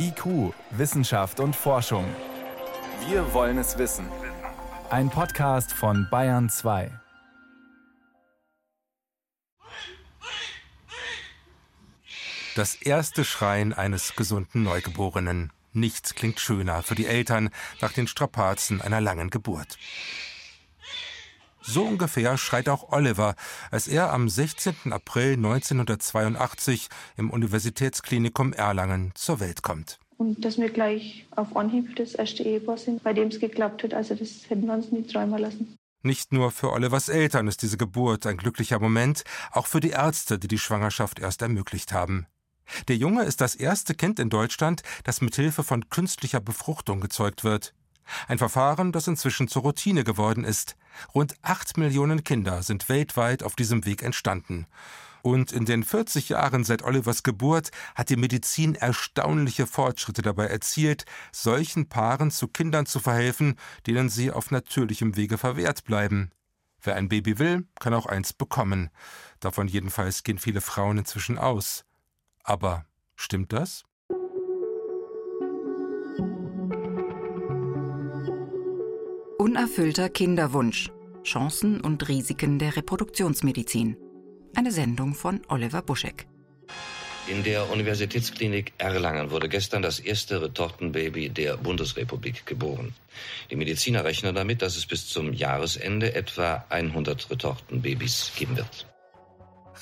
IQ, Wissenschaft und Forschung. Wir wollen es wissen. Ein Podcast von Bayern 2. Das erste Schreien eines gesunden Neugeborenen. Nichts klingt schöner für die Eltern nach den Strapazen einer langen Geburt. So ungefähr schreit auch Oliver, als er am 16. April 1982 im Universitätsklinikum Erlangen zur Welt kommt. Und dass wir gleich auf Anhieb das erste Ehepaar sind, bei dem es geklappt hat, also das hätten wir uns nie träumen lassen. Nicht nur für Olivers Eltern ist diese Geburt ein glücklicher Moment, auch für die Ärzte, die die Schwangerschaft erst ermöglicht haben. Der Junge ist das erste Kind in Deutschland, das mit Hilfe von künstlicher Befruchtung gezeugt wird. Ein Verfahren, das inzwischen zur Routine geworden ist. Rund acht Millionen Kinder sind weltweit auf diesem Weg entstanden. Und in den 40 Jahren seit Olivers Geburt hat die Medizin erstaunliche Fortschritte dabei erzielt, solchen Paaren zu Kindern zu verhelfen, denen sie auf natürlichem Wege verwehrt bleiben. Wer ein Baby will, kann auch eins bekommen. Davon jedenfalls gehen viele Frauen inzwischen aus. Aber stimmt das? Unerfüllter Kinderwunsch. Chancen und Risiken der Reproduktionsmedizin. Eine Sendung von Oliver Buschek. In der Universitätsklinik Erlangen wurde gestern das erste Retortenbaby der Bundesrepublik geboren. Die Mediziner rechnen damit, dass es bis zum Jahresende etwa 100 Retortenbabys geben wird.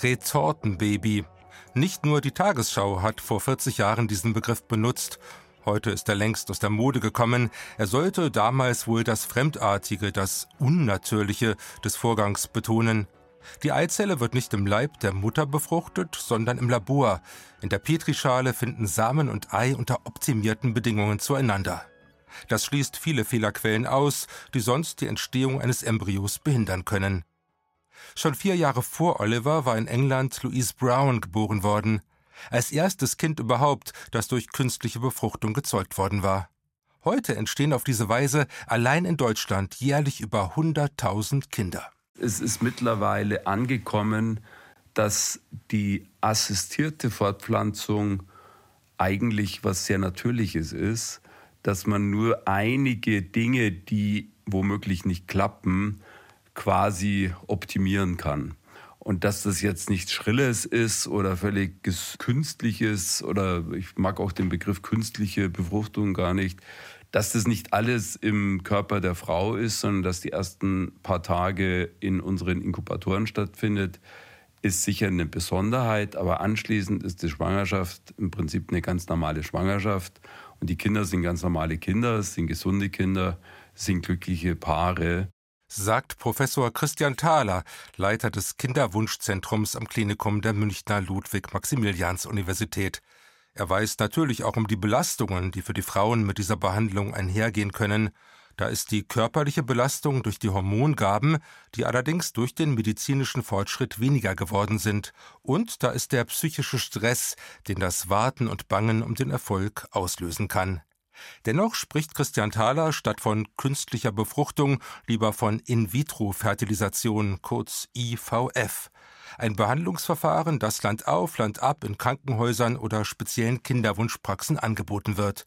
Retortenbaby. Nicht nur die Tagesschau hat vor 40 Jahren diesen Begriff benutzt Heute ist er längst aus der Mode gekommen. Er sollte damals wohl das Fremdartige, das Unnatürliche des Vorgangs betonen. Die Eizelle wird nicht im Leib der Mutter befruchtet, sondern im Labor. In der Petrischale finden Samen und Ei unter optimierten Bedingungen zueinander. Das schließt viele Fehlerquellen aus, die sonst die Entstehung eines Embryos behindern können. Schon vier Jahre vor Oliver war in England Louise Brown geboren worden als erstes Kind überhaupt, das durch künstliche Befruchtung gezeugt worden war. Heute entstehen auf diese Weise allein in Deutschland jährlich über 100.000 Kinder. Es ist mittlerweile angekommen, dass die assistierte Fortpflanzung eigentlich was sehr Natürliches ist, dass man nur einige Dinge, die womöglich nicht klappen, quasi optimieren kann. Und dass das jetzt nichts Schrilles ist oder völlig Künstliches oder ich mag auch den Begriff künstliche Befruchtung gar nicht, dass das nicht alles im Körper der Frau ist, sondern dass die ersten paar Tage in unseren Inkubatoren stattfindet, ist sicher eine Besonderheit. Aber anschließend ist die Schwangerschaft im Prinzip eine ganz normale Schwangerschaft. Und die Kinder sind ganz normale Kinder, es sind gesunde Kinder, es sind glückliche Paare sagt Professor Christian Thaler, Leiter des Kinderwunschzentrums am Klinikum der Münchner Ludwig-Maximilians-Universität. Er weiß natürlich auch um die Belastungen, die für die Frauen mit dieser Behandlung einhergehen können. Da ist die körperliche Belastung durch die Hormongaben, die allerdings durch den medizinischen Fortschritt weniger geworden sind. Und da ist der psychische Stress, den das Warten und Bangen um den Erfolg auslösen kann. Dennoch spricht Christian Thaler statt von künstlicher Befruchtung lieber von In-vitro-Fertilisation, kurz IVF. Ein Behandlungsverfahren, das Land auf, Land ab in Krankenhäusern oder speziellen Kinderwunschpraxen angeboten wird.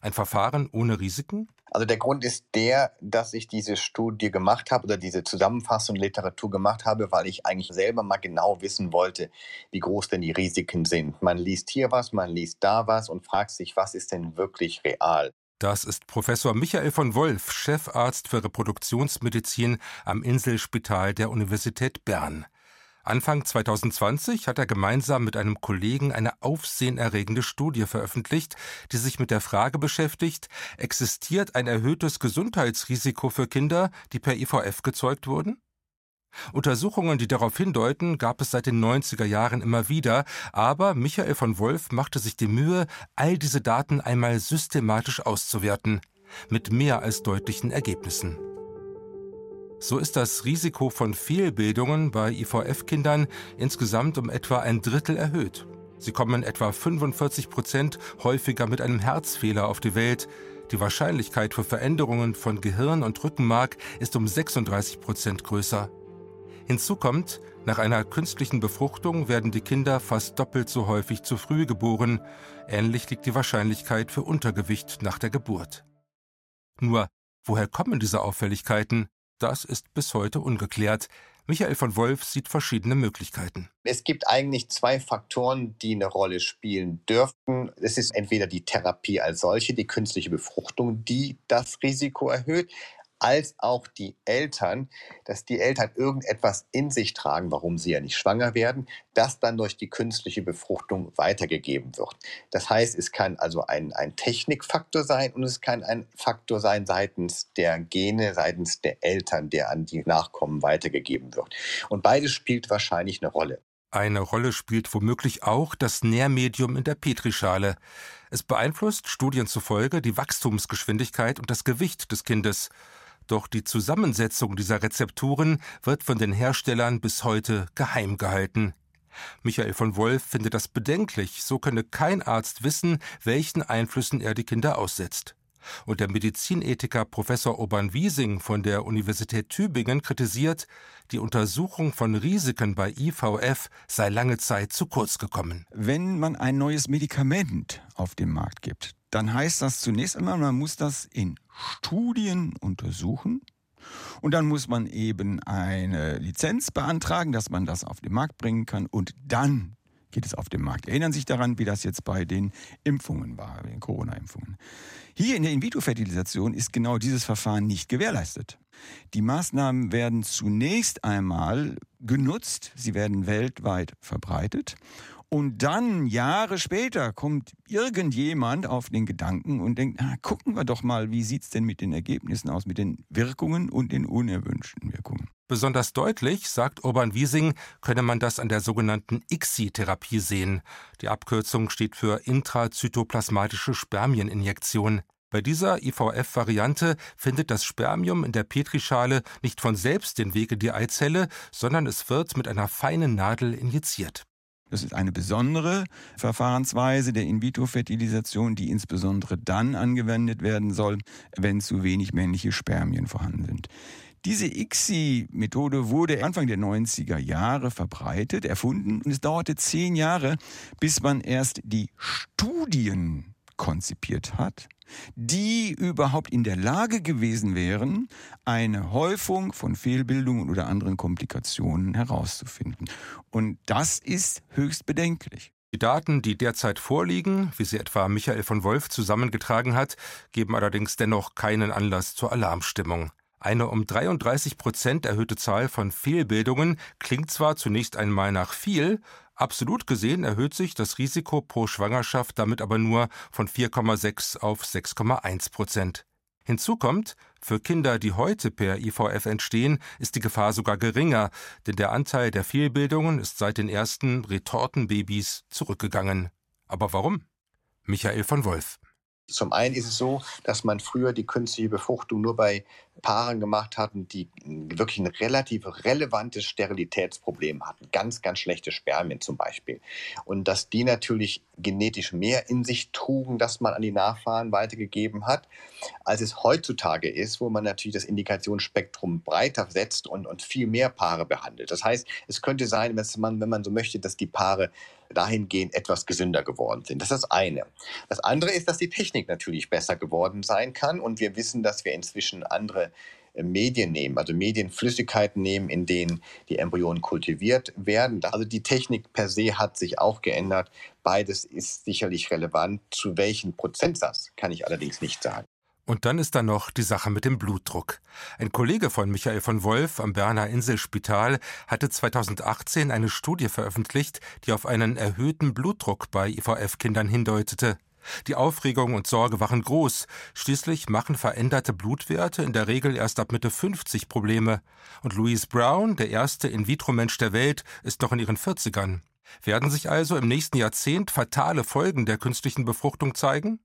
Ein Verfahren ohne Risiken? Also der Grund ist der, dass ich diese Studie gemacht habe oder diese Zusammenfassung Literatur gemacht habe, weil ich eigentlich selber mal genau wissen wollte, wie groß denn die Risiken sind. Man liest hier was, man liest da was und fragt sich, was ist denn wirklich real? Das ist Professor Michael von Wolf, Chefarzt für Reproduktionsmedizin am Inselspital der Universität Bern. Anfang 2020 hat er gemeinsam mit einem Kollegen eine aufsehenerregende Studie veröffentlicht, die sich mit der Frage beschäftigt, existiert ein erhöhtes Gesundheitsrisiko für Kinder, die per IVF gezeugt wurden? Untersuchungen, die darauf hindeuten, gab es seit den 90er Jahren immer wieder, aber Michael von Wolf machte sich die Mühe, all diese Daten einmal systematisch auszuwerten, mit mehr als deutlichen Ergebnissen. So ist das Risiko von Fehlbildungen bei IVF-Kindern insgesamt um etwa ein Drittel erhöht. Sie kommen etwa 45 Prozent häufiger mit einem Herzfehler auf die Welt. Die Wahrscheinlichkeit für Veränderungen von Gehirn und Rückenmark ist um 36 Prozent größer. Hinzu kommt, nach einer künstlichen Befruchtung werden die Kinder fast doppelt so häufig zu früh geboren. Ähnlich liegt die Wahrscheinlichkeit für Untergewicht nach der Geburt. Nur, woher kommen diese Auffälligkeiten? Das ist bis heute ungeklärt. Michael von Wolf sieht verschiedene Möglichkeiten. Es gibt eigentlich zwei Faktoren, die eine Rolle spielen dürften. Es ist entweder die Therapie als solche, die künstliche Befruchtung, die das Risiko erhöht als auch die Eltern, dass die Eltern irgendetwas in sich tragen, warum sie ja nicht schwanger werden, das dann durch die künstliche Befruchtung weitergegeben wird. Das heißt, es kann also ein, ein Technikfaktor sein und es kann ein Faktor sein seitens der Gene, seitens der Eltern, der an die Nachkommen weitergegeben wird. Und beides spielt wahrscheinlich eine Rolle. Eine Rolle spielt womöglich auch das Nährmedium in der Petrischale. Es beeinflusst Studien zufolge die Wachstumsgeschwindigkeit und das Gewicht des Kindes. Doch die Zusammensetzung dieser Rezepturen wird von den Herstellern bis heute geheim gehalten. Michael von Wolf findet das bedenklich, so könne kein Arzt wissen, welchen Einflüssen er die Kinder aussetzt. Und der Medizinethiker Professor Urban Wiesing von der Universität Tübingen kritisiert, die Untersuchung von Risiken bei IVF sei lange Zeit zu kurz gekommen. Wenn man ein neues Medikament auf den Markt gibt, dann heißt das zunächst einmal, man muss das in Studien untersuchen. Und dann muss man eben eine Lizenz beantragen, dass man das auf den Markt bringen kann. Und dann geht es auf den Markt. Erinnern Sie sich daran, wie das jetzt bei den Impfungen war, den Corona-Impfungen. Hier in der In-vitro-Fertilisation ist genau dieses Verfahren nicht gewährleistet. Die Maßnahmen werden zunächst einmal genutzt, sie werden weltweit verbreitet und dann, Jahre später, kommt irgendjemand auf den Gedanken und denkt, na, gucken wir doch mal, wie sieht es denn mit den Ergebnissen aus, mit den Wirkungen und den unerwünschten Wirkungen. Besonders deutlich, sagt Urban Wiesing, könne man das an der sogenannten ICSI-Therapie sehen. Die Abkürzung steht für intrazytoplasmatische Spermieninjektion. Bei dieser IVF-Variante findet das Spermium in der Petrischale nicht von selbst den Weg in die Eizelle, sondern es wird mit einer feinen Nadel injiziert. Das ist eine besondere Verfahrensweise der In-vitro-Fertilisation, die insbesondere dann angewendet werden soll, wenn zu wenig männliche Spermien vorhanden sind. Diese ICSI-Methode wurde Anfang der 90er Jahre verbreitet, erfunden und es dauerte zehn Jahre, bis man erst die Studien konzipiert hat, die überhaupt in der Lage gewesen wären, eine Häufung von Fehlbildungen oder anderen Komplikationen herauszufinden. Und das ist höchst bedenklich. Die Daten, die derzeit vorliegen, wie sie etwa Michael von Wolf zusammengetragen hat, geben allerdings dennoch keinen Anlass zur Alarmstimmung. Eine um 33 Prozent erhöhte Zahl von Fehlbildungen klingt zwar zunächst einmal nach viel, Absolut gesehen erhöht sich das Risiko pro Schwangerschaft damit aber nur von 4,6 auf 6,1 Prozent. Hinzu kommt, für Kinder, die heute per IVF entstehen, ist die Gefahr sogar geringer, denn der Anteil der Fehlbildungen ist seit den ersten Retortenbabys zurückgegangen. Aber warum? Michael von Wolf. Zum einen ist es so, dass man früher die künstliche Befruchtung nur bei Paaren gemacht hatten, die wirklich ein relativ relevantes Sterilitätsproblem hatten. Ganz, ganz schlechte Spermien zum Beispiel. Und dass die natürlich genetisch mehr in sich trugen, dass man an die Nachfahren weitergegeben hat, als es heutzutage ist, wo man natürlich das Indikationsspektrum breiter setzt und, und viel mehr Paare behandelt. Das heißt, es könnte sein, dass man, wenn man so möchte, dass die Paare dahingehend etwas gesünder geworden sind. Das ist das eine. Das andere ist, dass die Technik natürlich besser geworden sein kann und wir wissen, dass wir inzwischen andere äh, Medien nehmen, also Medienflüssigkeiten nehmen, in denen die Embryonen kultiviert werden. Also die Technik per se hat sich auch geändert. Beides ist sicherlich relevant. Zu welchem Prozentsatz kann ich allerdings nicht sagen. Und dann ist da noch die Sache mit dem Blutdruck. Ein Kollege von Michael von Wolf am Berner Inselspital hatte 2018 eine Studie veröffentlicht, die auf einen erhöhten Blutdruck bei IVF-Kindern hindeutete. Die Aufregung und Sorge waren groß. Schließlich machen veränderte Blutwerte in der Regel erst ab Mitte 50 Probleme. Und Louise Brown, der erste In-vitro-Mensch der Welt, ist noch in ihren 40ern. Werden sich also im nächsten Jahrzehnt fatale Folgen der künstlichen Befruchtung zeigen?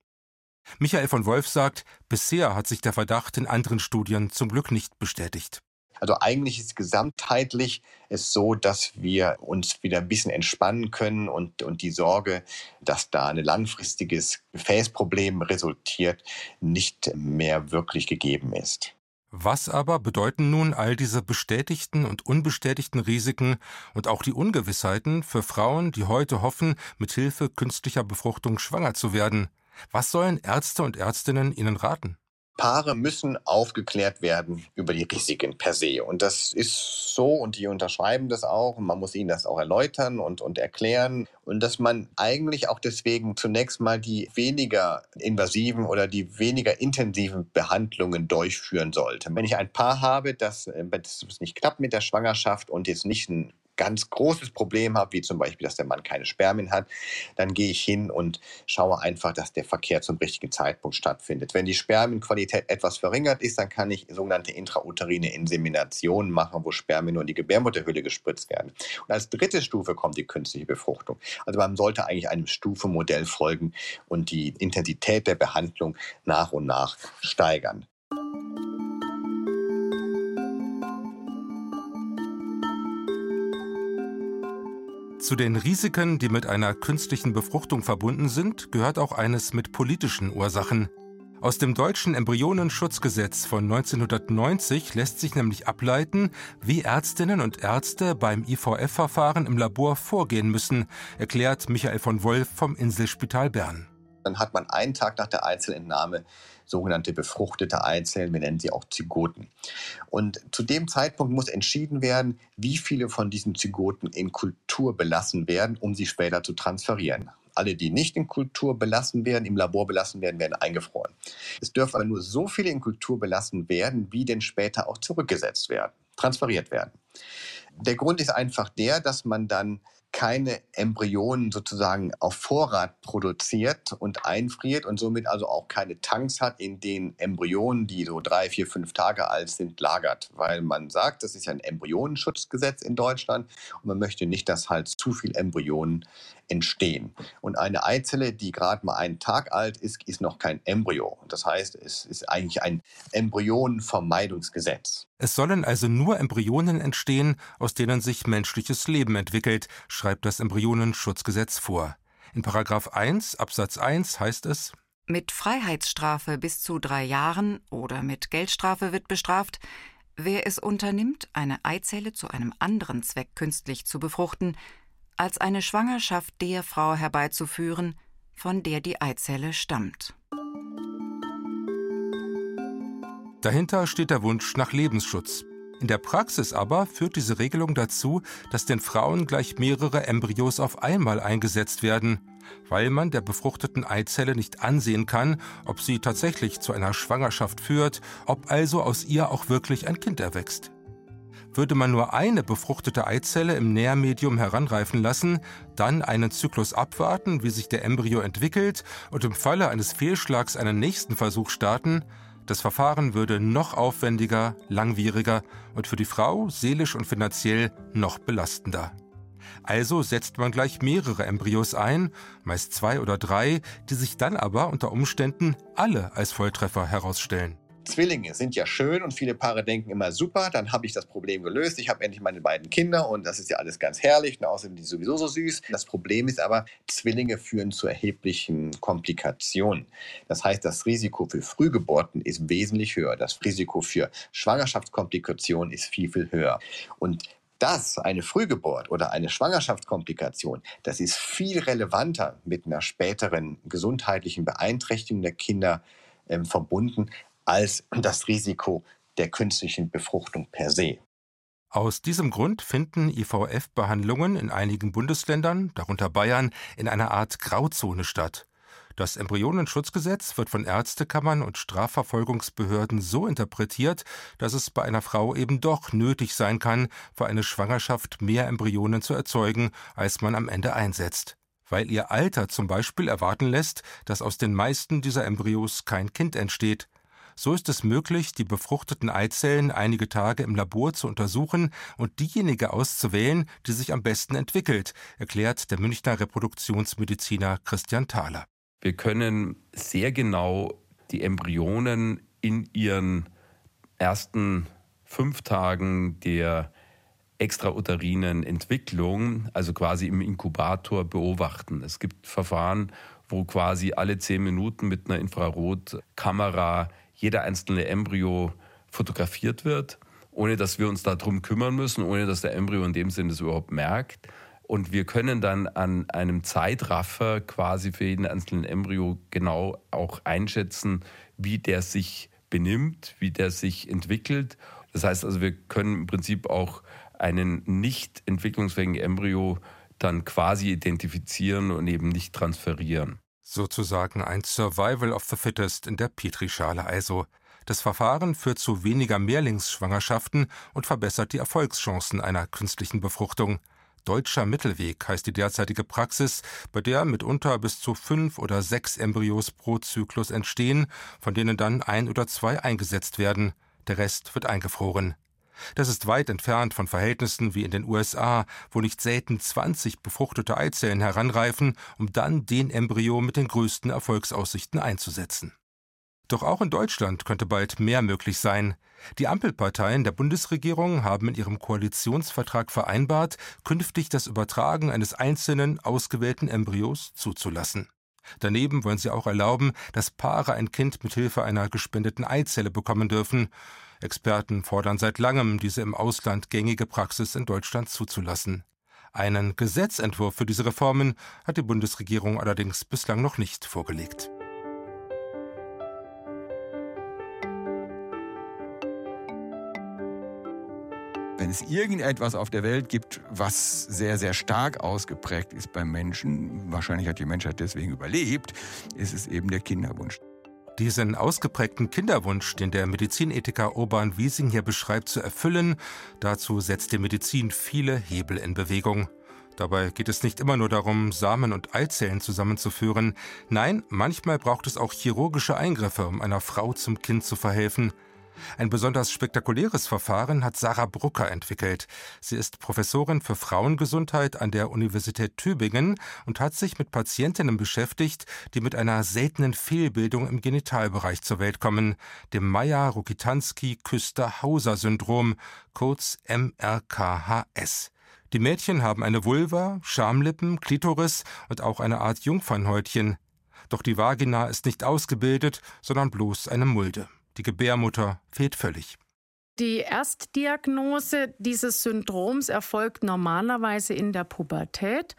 Michael von Wolf sagt, bisher hat sich der Verdacht in anderen Studien zum Glück nicht bestätigt. Also eigentlich ist gesamtheitlich es so, dass wir uns wieder ein bisschen entspannen können und, und die Sorge, dass da ein langfristiges Gefäßproblem resultiert, nicht mehr wirklich gegeben ist. Was aber bedeuten nun all diese bestätigten und unbestätigten Risiken und auch die Ungewissheiten für Frauen, die heute hoffen, mit Hilfe künstlicher Befruchtung schwanger zu werden? Was sollen Ärzte und Ärztinnen ihnen raten? Paare müssen aufgeklärt werden über die Risiken per se. Und das ist so, und die unterschreiben das auch. Und man muss ihnen das auch erläutern und, und erklären. Und dass man eigentlich auch deswegen zunächst mal die weniger invasiven oder die weniger intensiven Behandlungen durchführen sollte. Wenn ich ein Paar habe, das, das nicht klappt mit der Schwangerschaft und jetzt nicht ein ganz großes Problem habe, wie zum Beispiel, dass der Mann keine Spermien hat, dann gehe ich hin und schaue einfach, dass der Verkehr zum richtigen Zeitpunkt stattfindet. Wenn die Spermienqualität etwas verringert ist, dann kann ich sogenannte intrauterine Insemination machen, wo Spermien nur in die Gebärmutterhülle gespritzt werden. Und als dritte Stufe kommt die künstliche Befruchtung. Also man sollte eigentlich einem Stufenmodell folgen und die Intensität der Behandlung nach und nach steigern. Zu den Risiken, die mit einer künstlichen Befruchtung verbunden sind, gehört auch eines mit politischen Ursachen. Aus dem deutschen Embryonenschutzgesetz von 1990 lässt sich nämlich ableiten, wie Ärztinnen und Ärzte beim IVF-Verfahren im Labor vorgehen müssen, erklärt Michael von Wolf vom Inselspital Bern. Dann hat man einen Tag nach der Einzelentnahme sogenannte befruchtete Eizellen, wir nennen sie auch Zygoten. Und zu dem Zeitpunkt muss entschieden werden, wie viele von diesen Zygoten in Kultur belassen werden, um sie später zu transferieren. Alle, die nicht in Kultur belassen werden, im Labor belassen werden, werden eingefroren. Es dürfen aber nur so viele in Kultur belassen werden, wie denn später auch zurückgesetzt werden, transferiert werden. Der Grund ist einfach der, dass man dann keine Embryonen sozusagen auf Vorrat produziert und einfriert und somit also auch keine Tanks hat, in denen Embryonen, die so drei, vier, fünf Tage alt sind, lagert. Weil man sagt, das ist ja ein Embryonenschutzgesetz in Deutschland und man möchte nicht, dass halt zu viel Embryonen entstehen. Und eine Eizelle, die gerade mal einen Tag alt ist, ist noch kein Embryo. Das heißt, es ist eigentlich ein Embryonenvermeidungsgesetz. Es sollen also nur Embryonen entstehen, aus denen sich menschliches Leben entwickelt, schreibt das Embryonenschutzgesetz vor. In Paragraph 1 Absatz 1 heißt es Mit Freiheitsstrafe bis zu drei Jahren oder mit Geldstrafe wird bestraft, wer es unternimmt, eine Eizelle zu einem anderen Zweck künstlich zu befruchten, als eine Schwangerschaft der Frau herbeizuführen, von der die Eizelle stammt. Dahinter steht der Wunsch nach Lebensschutz. In der Praxis aber führt diese Regelung dazu, dass den Frauen gleich mehrere Embryos auf einmal eingesetzt werden, weil man der befruchteten Eizelle nicht ansehen kann, ob sie tatsächlich zu einer Schwangerschaft führt, ob also aus ihr auch wirklich ein Kind erwächst. Würde man nur eine befruchtete Eizelle im Nährmedium heranreifen lassen, dann einen Zyklus abwarten, wie sich der Embryo entwickelt und im Falle eines Fehlschlags einen nächsten Versuch starten, das Verfahren würde noch aufwendiger, langwieriger und für die Frau seelisch und finanziell noch belastender. Also setzt man gleich mehrere Embryos ein, meist zwei oder drei, die sich dann aber unter Umständen alle als Volltreffer herausstellen. Zwillinge sind ja schön und viele Paare denken immer super, dann habe ich das Problem gelöst, ich habe endlich meine beiden Kinder und das ist ja alles ganz herrlich und außerdem die sowieso so süß. Das Problem ist aber, Zwillinge führen zu erheblichen Komplikationen. Das heißt, das Risiko für Frühgeburten ist wesentlich höher. Das Risiko für Schwangerschaftskomplikationen ist viel, viel höher. Und das, eine Frühgeburt oder eine Schwangerschaftskomplikation, das ist viel relevanter mit einer späteren gesundheitlichen Beeinträchtigung der Kinder ähm, verbunden, als das Risiko der künstlichen Befruchtung per se. Aus diesem Grund finden IVF-Behandlungen in einigen Bundesländern, darunter Bayern, in einer Art Grauzone statt. Das Embryonenschutzgesetz wird von Ärztekammern und Strafverfolgungsbehörden so interpretiert, dass es bei einer Frau eben doch nötig sein kann, für eine Schwangerschaft mehr Embryonen zu erzeugen, als man am Ende einsetzt. Weil ihr Alter zum Beispiel erwarten lässt, dass aus den meisten dieser Embryos kein Kind entsteht. So ist es möglich, die befruchteten Eizellen einige Tage im Labor zu untersuchen und diejenige auszuwählen, die sich am besten entwickelt, erklärt der Münchner Reproduktionsmediziner Christian Thaler. Wir können sehr genau die Embryonen in ihren ersten fünf Tagen der extrauterinen Entwicklung, also quasi im Inkubator, beobachten. Es gibt Verfahren, wo quasi alle zehn Minuten mit einer Infrarotkamera jeder einzelne Embryo fotografiert wird, ohne dass wir uns darum kümmern müssen, ohne dass der Embryo in dem Sinne es überhaupt merkt. Und wir können dann an einem Zeitraffer quasi für jeden einzelnen Embryo genau auch einschätzen, wie der sich benimmt, wie der sich entwickelt. Das heißt also, wir können im Prinzip auch einen nicht entwicklungsfähigen Embryo dann quasi identifizieren und eben nicht transferieren. Sozusagen ein Survival of the Fittest in der Petrischale also. Das Verfahren führt zu weniger Mehrlingsschwangerschaften und verbessert die Erfolgschancen einer künstlichen Befruchtung. Deutscher Mittelweg heißt die derzeitige Praxis, bei der mitunter bis zu fünf oder sechs Embryos pro Zyklus entstehen, von denen dann ein oder zwei eingesetzt werden. Der Rest wird eingefroren. Das ist weit entfernt von Verhältnissen wie in den USA, wo nicht selten 20 befruchtete Eizellen heranreifen, um dann den Embryo mit den größten Erfolgsaussichten einzusetzen. Doch auch in Deutschland könnte bald mehr möglich sein. Die Ampelparteien der Bundesregierung haben in ihrem Koalitionsvertrag vereinbart, künftig das Übertragen eines einzelnen ausgewählten Embryos zuzulassen. Daneben wollen sie auch erlauben, dass Paare ein Kind mit Hilfe einer gespendeten Eizelle bekommen dürfen. Experten fordern seit langem, diese im Ausland gängige Praxis in Deutschland zuzulassen. Einen Gesetzentwurf für diese Reformen hat die Bundesregierung allerdings bislang noch nicht vorgelegt. Wenn es irgendetwas auf der Welt gibt, was sehr, sehr stark ausgeprägt ist beim Menschen, wahrscheinlich hat die Menschheit deswegen überlebt, ist es eben der Kinderwunsch. Diesen ausgeprägten Kinderwunsch, den der Medizinethiker Urban Wiesing hier beschreibt, zu erfüllen, dazu setzt die Medizin viele Hebel in Bewegung. Dabei geht es nicht immer nur darum, Samen und Eizellen zusammenzuführen. Nein, manchmal braucht es auch chirurgische Eingriffe, um einer Frau zum Kind zu verhelfen. Ein besonders spektakuläres Verfahren hat Sarah Brucker entwickelt. Sie ist Professorin für Frauengesundheit an der Universität Tübingen und hat sich mit Patientinnen beschäftigt, die mit einer seltenen Fehlbildung im Genitalbereich zur Welt kommen, dem Meyer-Rokitansky-Küster-Hauser-Syndrom, kurz MRKHS. Die Mädchen haben eine Vulva, Schamlippen, Klitoris und auch eine Art Jungfernhäutchen. Doch die Vagina ist nicht ausgebildet, sondern bloß eine Mulde. Die Gebärmutter fehlt völlig. Die Erstdiagnose dieses Syndroms erfolgt normalerweise in der Pubertät.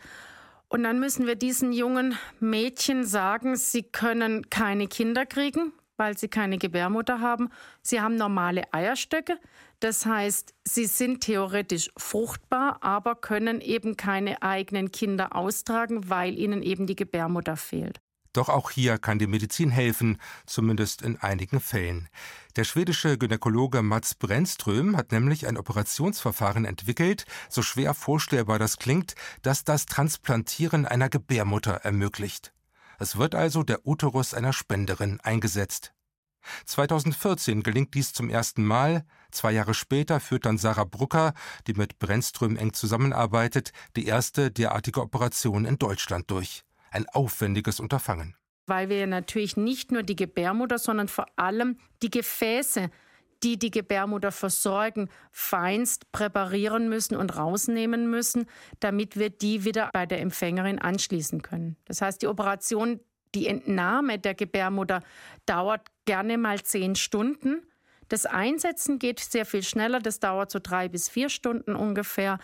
Und dann müssen wir diesen jungen Mädchen sagen, sie können keine Kinder kriegen, weil sie keine Gebärmutter haben. Sie haben normale Eierstöcke. Das heißt, sie sind theoretisch fruchtbar, aber können eben keine eigenen Kinder austragen, weil ihnen eben die Gebärmutter fehlt. Doch auch hier kann die Medizin helfen, zumindest in einigen Fällen. Der schwedische Gynäkologe Mats Brännström hat nämlich ein Operationsverfahren entwickelt, so schwer vorstellbar das klingt, das das Transplantieren einer Gebärmutter ermöglicht. Es wird also der Uterus einer Spenderin eingesetzt. 2014 gelingt dies zum ersten Mal. Zwei Jahre später führt dann Sarah Brucker, die mit Brennström eng zusammenarbeitet, die erste derartige Operation in Deutschland durch ein aufwendiges Unterfangen. Weil wir natürlich nicht nur die Gebärmutter, sondern vor allem die Gefäße, die die Gebärmutter versorgen, feinst präparieren müssen und rausnehmen müssen, damit wir die wieder bei der Empfängerin anschließen können. Das heißt, die Operation, die Entnahme der Gebärmutter dauert gerne mal zehn Stunden. Das Einsetzen geht sehr viel schneller, das dauert so drei bis vier Stunden ungefähr.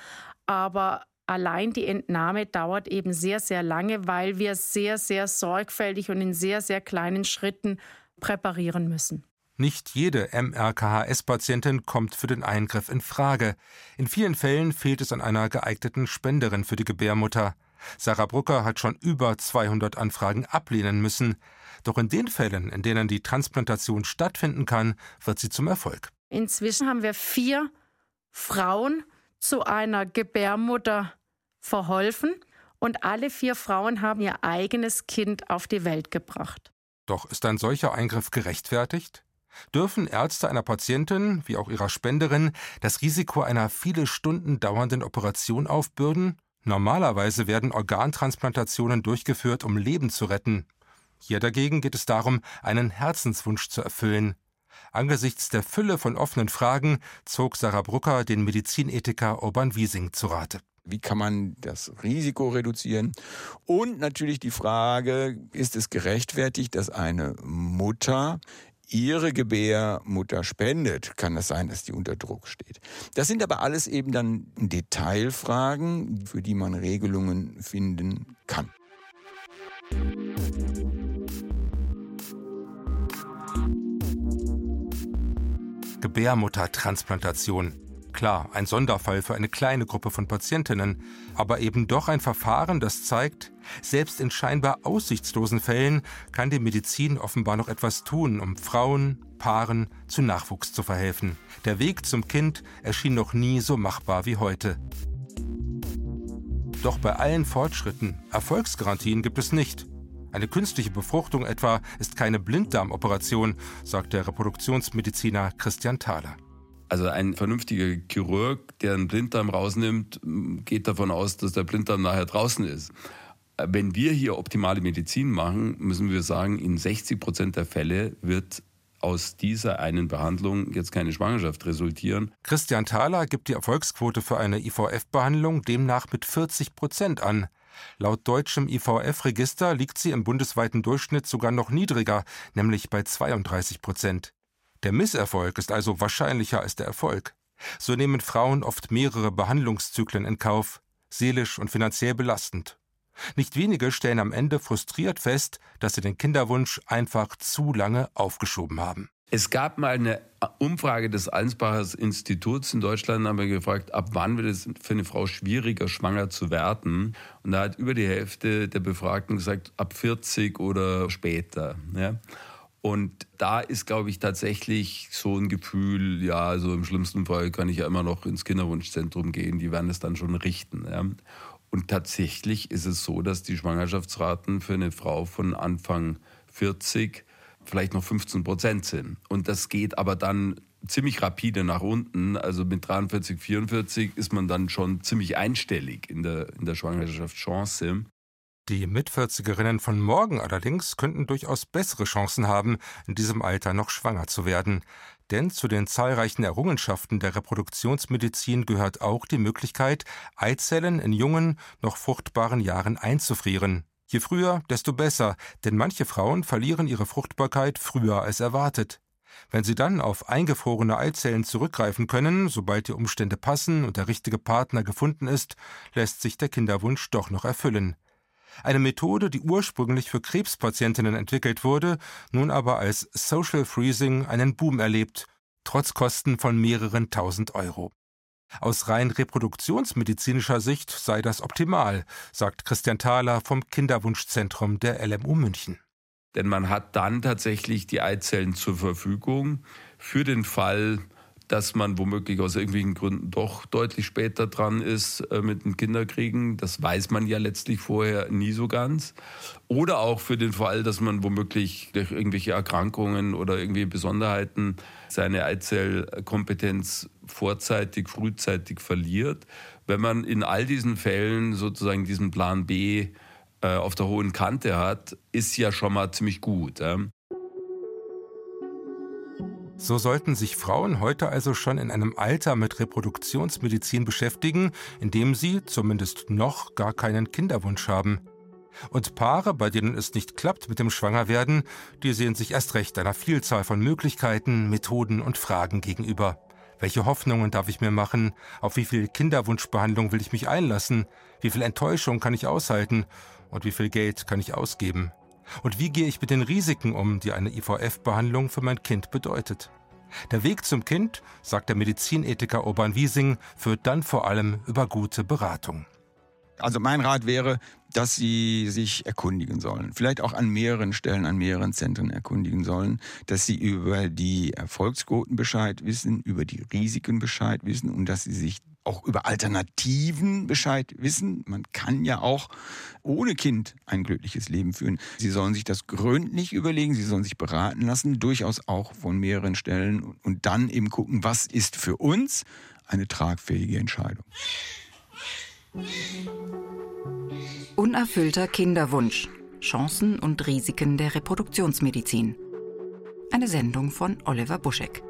Aber allein die Entnahme dauert eben sehr, sehr lange, weil wir sehr, sehr sorgfältig und in sehr, sehr kleinen Schritten präparieren müssen. Nicht jede MRKHS-Patientin kommt für den Eingriff in Frage. In vielen Fällen fehlt es an einer geeigneten Spenderin für die Gebärmutter. Sarah Brucker hat schon über 200 Anfragen ablehnen müssen. Doch in den Fällen, in denen die Transplantation stattfinden kann, wird sie zum Erfolg. Inzwischen haben wir vier Frauen zu einer Gebärmutter verholfen und alle vier Frauen haben ihr eigenes Kind auf die Welt gebracht. Doch ist ein solcher Eingriff gerechtfertigt? Dürfen Ärzte einer Patientin, wie auch ihrer Spenderin, das Risiko einer viele Stunden dauernden Operation aufbürden? Normalerweise werden Organtransplantationen durchgeführt, um Leben zu retten. Hier dagegen geht es darum, einen Herzenswunsch zu erfüllen. Angesichts der Fülle von offenen Fragen zog Sarah Brucker den Medizinethiker Urban Wiesing zu Rate. Wie kann man das Risiko reduzieren? Und natürlich die Frage, ist es gerechtfertigt, dass eine Mutter ihre Gebärmutter spendet, kann es sein, dass die unter Druck steht. Das sind aber alles eben dann Detailfragen, für die man Regelungen finden kann. Gebärmuttertransplantation. Klar, ein Sonderfall für eine kleine Gruppe von Patientinnen, aber eben doch ein Verfahren, das zeigt, selbst in scheinbar aussichtslosen Fällen kann die Medizin offenbar noch etwas tun, um Frauen, Paaren zu Nachwuchs zu verhelfen. Der Weg zum Kind erschien noch nie so machbar wie heute. Doch bei allen Fortschritten, Erfolgsgarantien gibt es nicht. Eine künstliche Befruchtung etwa ist keine Blinddarmoperation, sagt der Reproduktionsmediziner Christian Thaler. Also ein vernünftiger Chirurg, der einen Blinddarm rausnimmt, geht davon aus, dass der Blinddarm nachher draußen ist. Wenn wir hier optimale Medizin machen, müssen wir sagen, in 60 Prozent der Fälle wird aus dieser einen Behandlung jetzt keine Schwangerschaft resultieren. Christian Thaler gibt die Erfolgsquote für eine IVF-Behandlung demnach mit 40 Prozent an. Laut deutschem IVF-Register liegt sie im bundesweiten Durchschnitt sogar noch niedriger, nämlich bei 32 Prozent. Der Misserfolg ist also wahrscheinlicher als der Erfolg. So nehmen Frauen oft mehrere Behandlungszyklen in Kauf, seelisch und finanziell belastend. Nicht wenige stellen am Ende frustriert fest, dass sie den Kinderwunsch einfach zu lange aufgeschoben haben. Es gab mal eine Umfrage des Allensbacher Instituts in Deutschland, haben wir gefragt, ab wann wird es für eine Frau schwieriger, schwanger zu werden? Und da hat über die Hälfte der Befragten gesagt, ab 40 oder später. Ja? Und da ist, glaube ich, tatsächlich so ein Gefühl, ja, so im schlimmsten Fall kann ich ja immer noch ins Kinderwunschzentrum gehen, die werden es dann schon richten. Ja? Und tatsächlich ist es so, dass die Schwangerschaftsraten für eine Frau von Anfang 40 vielleicht noch 15 Prozent sind. Und das geht aber dann ziemlich rapide nach unten. Also mit 43, 44 ist man dann schon ziemlich einstellig in der, in der Schwangerschaftschance. Die Mitvierzigerinnen von morgen allerdings könnten durchaus bessere Chancen haben, in diesem Alter noch schwanger zu werden. Denn zu den zahlreichen Errungenschaften der Reproduktionsmedizin gehört auch die Möglichkeit, Eizellen in jungen, noch fruchtbaren Jahren einzufrieren. Je früher, desto besser, denn manche Frauen verlieren ihre Fruchtbarkeit früher als erwartet. Wenn sie dann auf eingefrorene Eizellen zurückgreifen können, sobald die Umstände passen und der richtige Partner gefunden ist, lässt sich der Kinderwunsch doch noch erfüllen. Eine Methode, die ursprünglich für Krebspatientinnen entwickelt wurde, nun aber als Social Freezing einen Boom erlebt, trotz Kosten von mehreren tausend Euro. Aus rein reproduktionsmedizinischer Sicht sei das optimal, sagt Christian Thaler vom Kinderwunschzentrum der LMU München. Denn man hat dann tatsächlich die Eizellen zur Verfügung für den Fall, dass man womöglich aus irgendwelchen Gründen doch deutlich später dran ist äh, mit dem Kinderkriegen. Das weiß man ja letztlich vorher nie so ganz. Oder auch für den Fall, dass man womöglich durch irgendwelche Erkrankungen oder irgendwie Besonderheiten seine Eizellkompetenz vorzeitig, frühzeitig verliert. Wenn man in all diesen Fällen sozusagen diesen Plan B äh, auf der hohen Kante hat, ist ja schon mal ziemlich gut. So sollten sich Frauen heute also schon in einem Alter mit Reproduktionsmedizin beschäftigen, in dem sie zumindest noch gar keinen Kinderwunsch haben. Und Paare, bei denen es nicht klappt mit dem Schwangerwerden, die sehen sich erst recht einer Vielzahl von Möglichkeiten, Methoden und Fragen gegenüber. Welche Hoffnungen darf ich mir machen? Auf wie viel Kinderwunschbehandlung will ich mich einlassen? Wie viel Enttäuschung kann ich aushalten? Und wie viel Geld kann ich ausgeben? Und wie gehe ich mit den Risiken um, die eine IVF-Behandlung für mein Kind bedeutet? Der Weg zum Kind, sagt der Medizinethiker Urban Wiesing, führt dann vor allem über gute Beratung. Also mein Rat wäre, dass Sie sich erkundigen sollen. Vielleicht auch an mehreren Stellen, an mehreren Zentren erkundigen sollen, dass Sie über die Erfolgsquoten Bescheid wissen, über die Risiken Bescheid wissen und dass Sie sich auch über Alternativen Bescheid wissen. Man kann ja auch ohne Kind ein glückliches Leben führen. Sie sollen sich das gründlich überlegen, Sie sollen sich beraten lassen, durchaus auch von mehreren Stellen und dann eben gucken, was ist für uns eine tragfähige Entscheidung. Unerfüllter Kinderwunsch. Chancen und Risiken der Reproduktionsmedizin. Eine Sendung von Oliver Buschek.